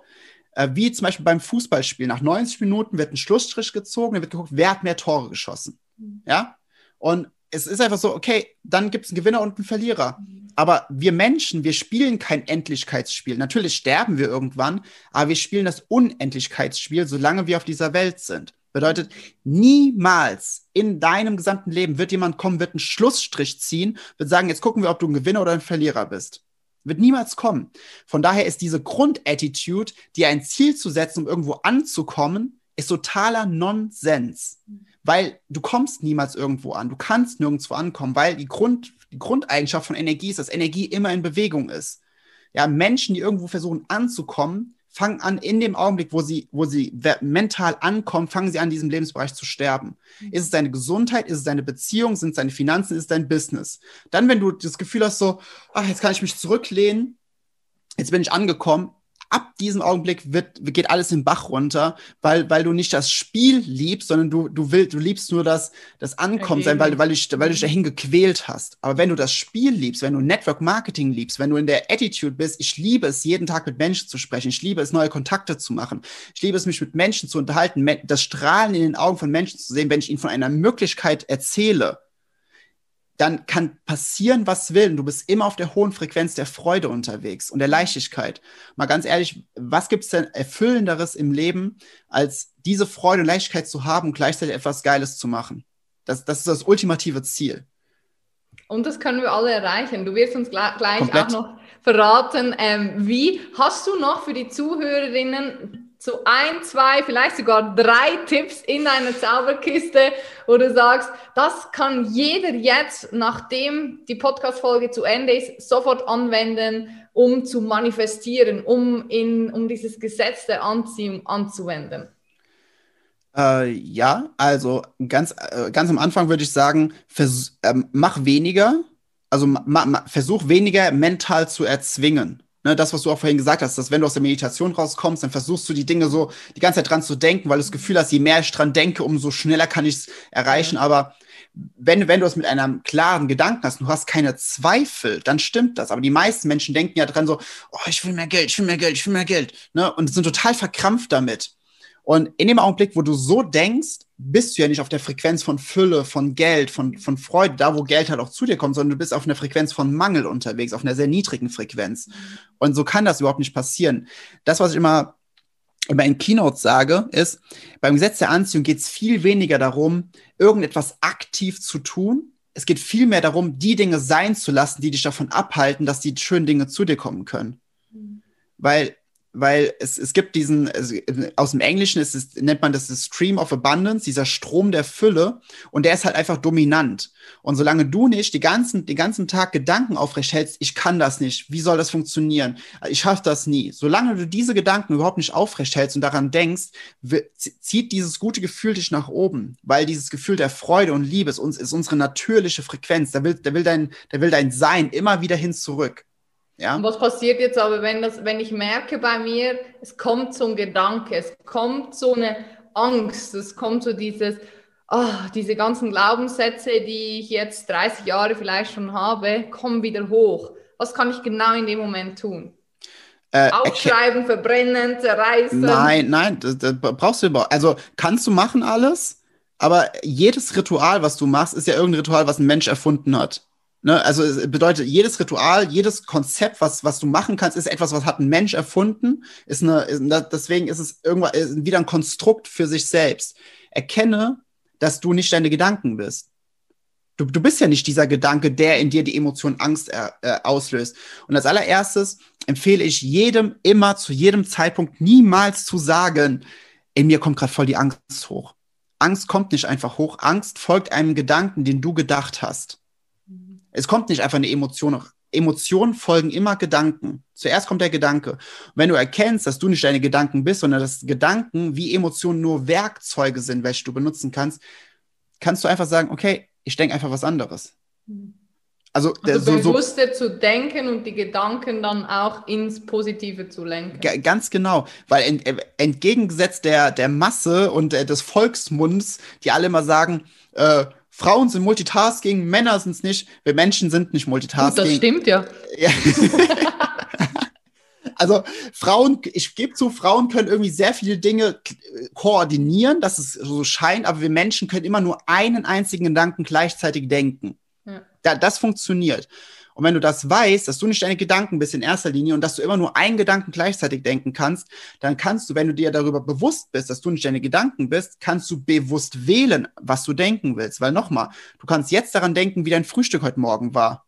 wie zum Beispiel beim Fußballspiel. Nach 90 Minuten wird ein Schlussstrich gezogen, dann wird geguckt, wer hat mehr Tore geschossen. Mhm. Ja? Und es ist einfach so, okay, dann gibt es einen Gewinner und einen Verlierer. Mhm. Aber wir Menschen, wir spielen kein Endlichkeitsspiel. Natürlich sterben wir irgendwann, aber wir spielen das Unendlichkeitsspiel, solange wir auf dieser Welt sind. Bedeutet, niemals in deinem gesamten Leben wird jemand kommen, wird einen Schlussstrich ziehen, wird sagen, jetzt gucken wir, ob du ein Gewinner oder ein Verlierer bist. Wird niemals kommen. Von daher ist diese Grundattitude, dir ein Ziel zu setzen, um irgendwo anzukommen, ist totaler Nonsens. Weil du kommst niemals irgendwo an. Du kannst nirgendwo ankommen, weil die, Grund, die Grundeigenschaft von Energie ist, dass Energie immer in Bewegung ist. Ja, Menschen, die irgendwo versuchen anzukommen, fangen an, in dem Augenblick, wo sie, wo sie mental ankommen, fangen sie an, in diesem Lebensbereich zu sterben. Mhm. Ist es deine Gesundheit? Ist es deine Beziehung? Sind es deine Finanzen? Ist es dein Business? Dann, wenn du das Gefühl hast, so, ach, jetzt kann ich mich zurücklehnen, jetzt bin ich angekommen, ab diesem Augenblick wird, geht alles den Bach runter, weil, weil du nicht das Spiel liebst, sondern du, du willst, du liebst nur das, das Ankommen sein, weil, weil, du, weil du dich dahin gequält hast. Aber wenn du das Spiel liebst, wenn du Network Marketing liebst, wenn du in der Attitude bist, ich liebe es, jeden Tag mit Menschen zu sprechen, ich liebe es, neue Kontakte zu machen, ich liebe es, mich mit Menschen zu unterhalten, das Strahlen in den Augen von Menschen zu sehen, wenn ich ihnen von einer Möglichkeit erzähle, dann kann passieren, was will. Du bist immer auf der hohen Frequenz der Freude unterwegs und der Leichtigkeit. Mal ganz ehrlich, was gibt es denn Erfüllenderes im Leben, als diese Freude und Leichtigkeit zu haben und gleichzeitig etwas Geiles zu machen? Das, das ist das ultimative Ziel. Und das können wir alle erreichen. Du wirst uns gleich Komplett. auch noch verraten, ähm, wie. Hast du noch für die Zuhörerinnen so ein, zwei, vielleicht sogar drei Tipps in deiner Zauberkiste, wo du sagst, das kann jeder jetzt, nachdem die Podcast-Folge zu Ende ist, sofort anwenden, um zu manifestieren, um, in, um dieses Gesetz der Anziehung anzuwenden? Äh, ja, also ganz, äh, ganz am Anfang würde ich sagen, vers äh, mach weniger, also versuch weniger mental zu erzwingen. Ne, das, was du auch vorhin gesagt hast, dass wenn du aus der Meditation rauskommst, dann versuchst du die Dinge so die ganze Zeit dran zu denken, weil du das Gefühl hast, je mehr ich dran denke, umso schneller kann ich es erreichen. Aber wenn, wenn du es mit einem klaren Gedanken hast, du hast keine Zweifel, dann stimmt das. Aber die meisten Menschen denken ja dran so, oh, ich will mehr Geld, ich will mehr Geld, ich will mehr Geld. Ne? Und sind total verkrampft damit. Und in dem Augenblick, wo du so denkst, bist du ja nicht auf der Frequenz von Fülle, von Geld, von, von Freude, da wo Geld halt auch zu dir kommt, sondern du bist auf einer Frequenz von Mangel unterwegs, auf einer sehr niedrigen Frequenz. Und so kann das überhaupt nicht passieren. Das, was ich immer, immer in Keynotes sage, ist, beim Gesetz der Anziehung geht es viel weniger darum, irgendetwas aktiv zu tun. Es geht viel mehr darum, die Dinge sein zu lassen, die dich davon abhalten, dass die schönen Dinge zu dir kommen können. Mhm. Weil weil es, es gibt diesen, aus dem Englischen ist es, nennt man das das Stream of Abundance, dieser Strom der Fülle, und der ist halt einfach dominant. Und solange du nicht die ganzen, den ganzen Tag Gedanken aufrecht hältst, ich kann das nicht, wie soll das funktionieren, ich schaffe das nie, solange du diese Gedanken überhaupt nicht aufrecht hältst und daran denkst, zieht dieses gute Gefühl dich nach oben, weil dieses Gefühl der Freude und Liebe ist, uns, ist unsere natürliche Frequenz, da will, da will dein, da will dein Sein immer wieder hin zurück. Ja? Und was passiert jetzt aber, wenn, das, wenn ich merke bei mir, es kommt so ein Gedanke, es kommt so eine Angst, es kommt so dieses, oh, diese ganzen Glaubenssätze, die ich jetzt 30 Jahre vielleicht schon habe, kommen wieder hoch. Was kann ich genau in dem Moment tun? Äh, Aufschreiben, verbrennen, zerreißen? Nein, nein, das, das brauchst du überhaupt. Also kannst du machen alles, aber jedes Ritual, was du machst, ist ja irgendein Ritual, was ein Mensch erfunden hat. Ne, also es bedeutet, jedes Ritual, jedes Konzept, was, was du machen kannst, ist etwas, was hat ein Mensch erfunden. Ist eine, ist, deswegen ist es irgendwann ist wieder ein Konstrukt für sich selbst. Erkenne, dass du nicht deine Gedanken bist. Du, du bist ja nicht dieser Gedanke, der in dir die Emotion Angst äh, äh, auslöst. Und als allererstes empfehle ich jedem immer zu jedem Zeitpunkt niemals zu sagen, in mir kommt gerade voll die Angst hoch. Angst kommt nicht einfach hoch. Angst folgt einem Gedanken, den du gedacht hast. Es kommt nicht einfach eine Emotion. Emotionen folgen immer Gedanken. Zuerst kommt der Gedanke. Und wenn du erkennst, dass du nicht deine Gedanken bist, sondern dass Gedanken wie Emotionen nur Werkzeuge sind, welche du benutzen kannst, kannst du einfach sagen, okay, ich denke einfach was anderes. Also, also so, bewusster so, zu denken und die Gedanken dann auch ins Positive zu lenken. Ganz genau, weil ent, entgegengesetzt der, der Masse und äh, des Volksmunds, die alle immer sagen, äh, Frauen sind Multitasking, Männer sind es nicht. Wir Menschen sind nicht Multitasking. das stimmt ja. ja. also Frauen, ich gebe zu, Frauen können irgendwie sehr viele Dinge koordinieren, dass es so scheint, aber wir Menschen können immer nur einen einzigen Gedanken gleichzeitig denken. Ja. Da, das funktioniert. Und wenn du das weißt, dass du nicht deine Gedanken bist in erster Linie und dass du immer nur einen Gedanken gleichzeitig denken kannst, dann kannst du, wenn du dir darüber bewusst bist, dass du nicht deine Gedanken bist, kannst du bewusst wählen, was du denken willst. Weil nochmal, du kannst jetzt daran denken, wie dein Frühstück heute Morgen war.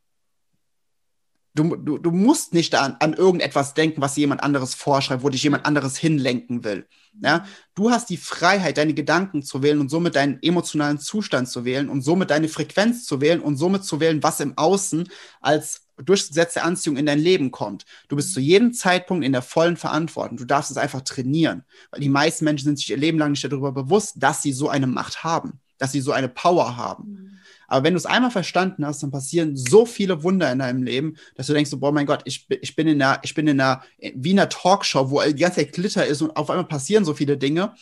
Du, du, du musst nicht an, an irgendetwas denken, was jemand anderes vorschreibt, wo dich jemand anderes hinlenken will. Ja? Du hast die Freiheit, deine Gedanken zu wählen und somit deinen emotionalen Zustand zu wählen und somit deine Frequenz zu wählen und somit zu wählen, was im Außen als durchgesetzte Anziehung in dein Leben kommt. Du bist zu jedem Zeitpunkt in der vollen Verantwortung. Du darfst es einfach trainieren, weil die meisten Menschen sind sich ihr Leben lang nicht darüber bewusst, dass sie so eine Macht haben, dass sie so eine Power haben. Mhm. Aber wenn du es einmal verstanden hast, dann passieren so viele Wunder in deinem Leben, dass du denkst, so, boah, mein Gott, ich, ich bin in einer, ich bin in einer, wie in einer Talkshow, wo die ganze Zeit Glitter ist und auf einmal passieren so viele Dinge.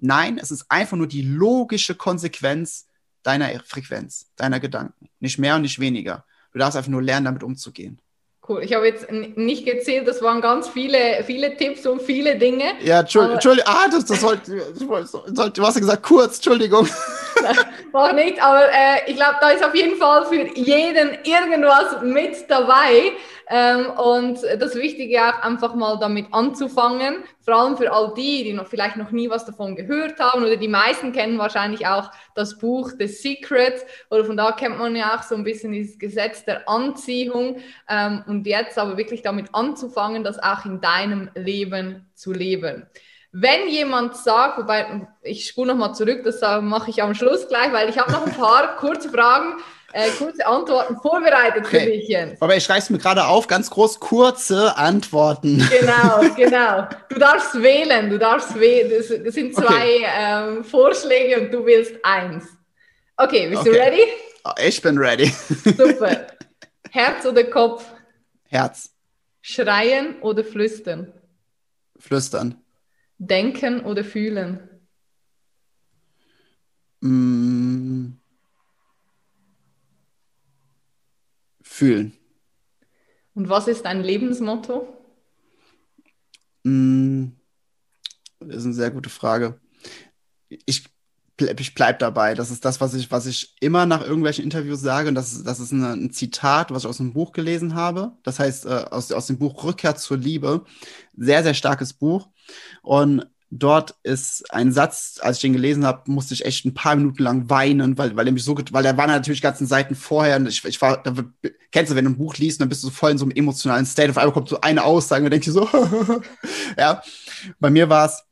Nein, es ist einfach nur die logische Konsequenz deiner Frequenz, deiner Gedanken. Nicht mehr und nicht weniger. Du darfst einfach nur lernen, damit umzugehen. Cool. Ich habe jetzt nicht gezählt, das waren ganz viele, viele Tipps und viele Dinge. Ja, Entschuldigung. Ah, das, das sollte, du hast ja gesagt kurz, Entschuldigung. Mach nicht, aber äh, ich glaube, da ist auf jeden Fall für jeden irgendwas mit dabei. Ähm, und das Wichtige auch einfach mal damit anzufangen, vor allem für all die, die noch vielleicht noch nie was davon gehört haben oder die meisten kennen wahrscheinlich auch das Buch The Secret oder von da kennt man ja auch so ein bisschen dieses Gesetz der Anziehung ähm, und jetzt aber wirklich damit anzufangen, das auch in deinem Leben zu leben. Wenn jemand sagt, wobei ich spule nochmal zurück, das mache ich am Schluss gleich, weil ich habe noch ein paar kurze Fragen, äh, kurze Antworten vorbereitet okay. für dich, Jens. Aber ich schreibe es mir gerade auf, ganz groß, kurze Antworten. Genau, genau. Du darfst wählen, du darfst wählen. Das, sind zwei okay. ähm, Vorschläge und du wählst eins. Okay, bist okay. du ready? Oh, ich bin ready. Super. Herz oder Kopf? Herz. Schreien oder flüstern? Flüstern. Denken oder fühlen? Mm. Fühlen. Und was ist dein Lebensmotto? Mm, das ist eine sehr gute Frage. Ich, ich bleibe dabei. Das ist das, was ich, was ich immer nach irgendwelchen Interviews sage. Und das ist, das ist eine, ein Zitat, was ich aus einem Buch gelesen habe. Das heißt, äh, aus, aus dem Buch Rückkehr zur Liebe. Sehr, sehr starkes Buch. Und dort ist ein Satz, als ich den gelesen habe, musste ich echt ein paar Minuten lang weinen, weil, weil er mich so, weil der war natürlich ganzen Seiten vorher und ich, ich war, da, kennst du, wenn du ein Buch liest, dann bist du so voll in so einem emotionalen State, auf einmal kommt so eine Aussage und denkst dir so, ja. Bei mir war es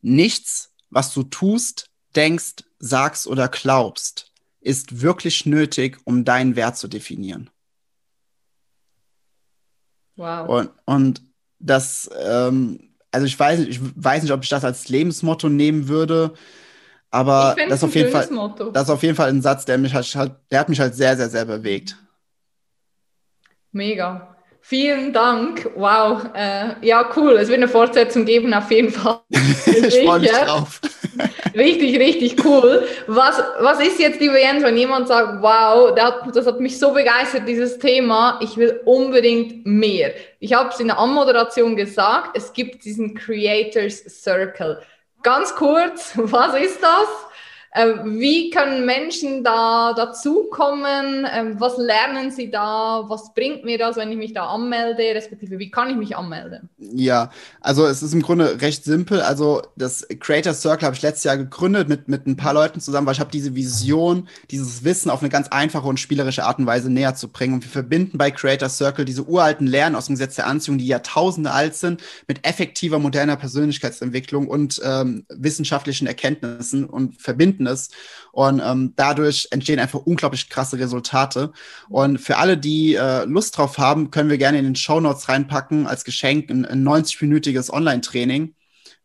nichts, was du tust, denkst, sagst oder glaubst, ist wirklich nötig, um deinen Wert zu definieren. Wow. Und, und das, ähm, also ich weiß, ich weiß nicht, ob ich das als Lebensmotto nehmen würde, aber das ist auf jeden Fall, Motto. das ist auf jeden Fall ein Satz, der mich halt, der hat mich halt sehr, sehr, sehr bewegt. Mega. Vielen Dank. Wow. Äh, ja, cool. Es wird eine Fortsetzung geben, auf jeden Fall. ich freue mich drauf. richtig, richtig cool. Was, was ist jetzt, lieber Jens, wenn jemand sagt, wow, das hat mich so begeistert, dieses Thema, ich will unbedingt mehr. Ich habe es in der Anmoderation gesagt, es gibt diesen Creators Circle. Ganz kurz, was ist das? Ähm, wie können Menschen da dazukommen? Ähm, was lernen sie da? Was bringt mir das, wenn ich mich da anmelde? Respektive, wie kann ich mich anmelden? Ja, also es ist im Grunde recht simpel. Also das Creator Circle habe ich letztes Jahr gegründet mit, mit ein paar Leuten zusammen, weil ich habe diese Vision, dieses Wissen auf eine ganz einfache und spielerische Art und Weise näher zu bringen. Und wir verbinden bei Creator Circle diese uralten Lernen aus dem Gesetz der Anziehung, die Jahrtausende alt sind, mit effektiver moderner Persönlichkeitsentwicklung und ähm, wissenschaftlichen Erkenntnissen und verbinden verbinden ist. Und ähm, dadurch entstehen einfach unglaublich krasse Resultate. Und für alle, die äh, Lust drauf haben, können wir gerne in den Show Notes reinpacken als Geschenk ein, ein 90-minütiges Online-Training.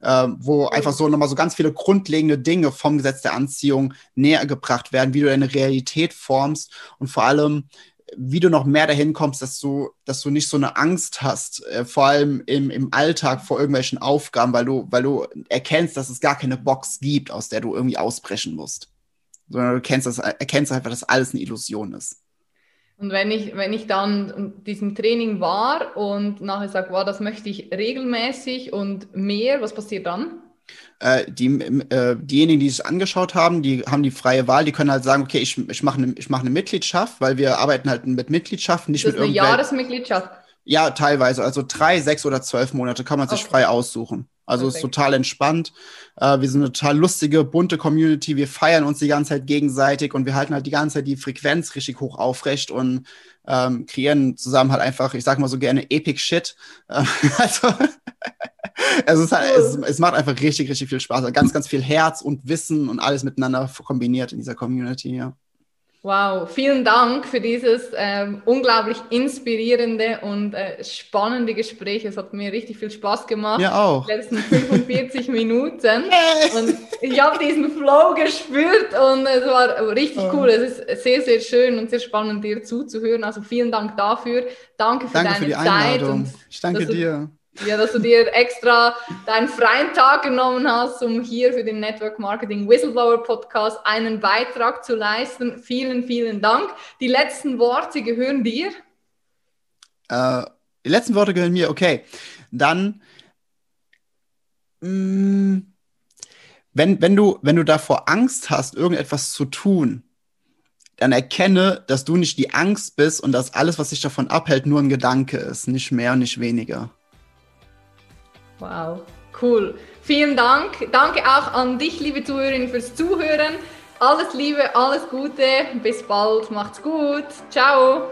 Äh, wo einfach so nochmal so ganz viele grundlegende Dinge vom Gesetz der Anziehung näher gebracht werden, wie du deine Realität formst und vor allem, wie du noch mehr dahin kommst, dass du, dass du nicht so eine Angst hast, äh, vor allem im, im Alltag vor irgendwelchen Aufgaben, weil du, weil du erkennst, dass es gar keine Box gibt, aus der du irgendwie ausbrechen musst. Sondern du kennst das, erkennst einfach, dass alles eine Illusion ist. Und wenn ich, wenn ich dann diesem Training war und nachher sage, wow, das möchte ich regelmäßig und mehr, was passiert dann? Äh, die, äh, diejenigen, die es angeschaut haben, die haben die freie Wahl, die können halt sagen, okay, ich, ich mache eine mach ne Mitgliedschaft, weil wir arbeiten halt mit Mitgliedschaften, nicht das mit eine Jahresmitgliedschaft? Ja, teilweise. Also drei, sechs oder zwölf Monate kann man sich okay. frei aussuchen. Also Perfekt. ist total entspannt. Äh, wir sind eine total lustige, bunte Community. Wir feiern uns die ganze Zeit gegenseitig und wir halten halt die ganze Zeit die Frequenz richtig hoch aufrecht und ähm, kreieren zusammen halt einfach, ich sag mal so gerne, Epic Shit. also es, ist halt, es, es, macht einfach richtig, richtig viel Spaß. Ganz, ganz viel Herz und Wissen und alles miteinander kombiniert in dieser Community, ja. Wow, vielen Dank für dieses ähm, unglaublich inspirierende und äh, spannende Gespräch. Es hat mir richtig viel Spaß gemacht. Ja, auch. Die letzten 45 Minuten. Und ich habe diesen Flow gespürt und es war richtig cool. Es ist sehr, sehr schön und sehr spannend, dir zuzuhören. Also vielen Dank dafür. Danke für danke deine für die Zeit. Und ich danke dir. Ja, dass du dir extra deinen freien Tag genommen hast, um hier für den Network Marketing Whistleblower Podcast einen Beitrag zu leisten. Vielen, vielen Dank. Die letzten Worte gehören dir. Äh, die letzten Worte gehören mir, okay. Dann mh, mm, wenn, wenn, du, wenn du davor Angst hast, irgendetwas zu tun, dann erkenne, dass du nicht die Angst bist und dass alles, was dich davon abhält, nur ein Gedanke ist, nicht mehr und nicht weniger. Wow, cool. Vielen Dank. Danke auch an dich, liebe Zuhörerinnen, fürs Zuhören. Alles Liebe, alles Gute. Bis bald. Macht's gut. Ciao.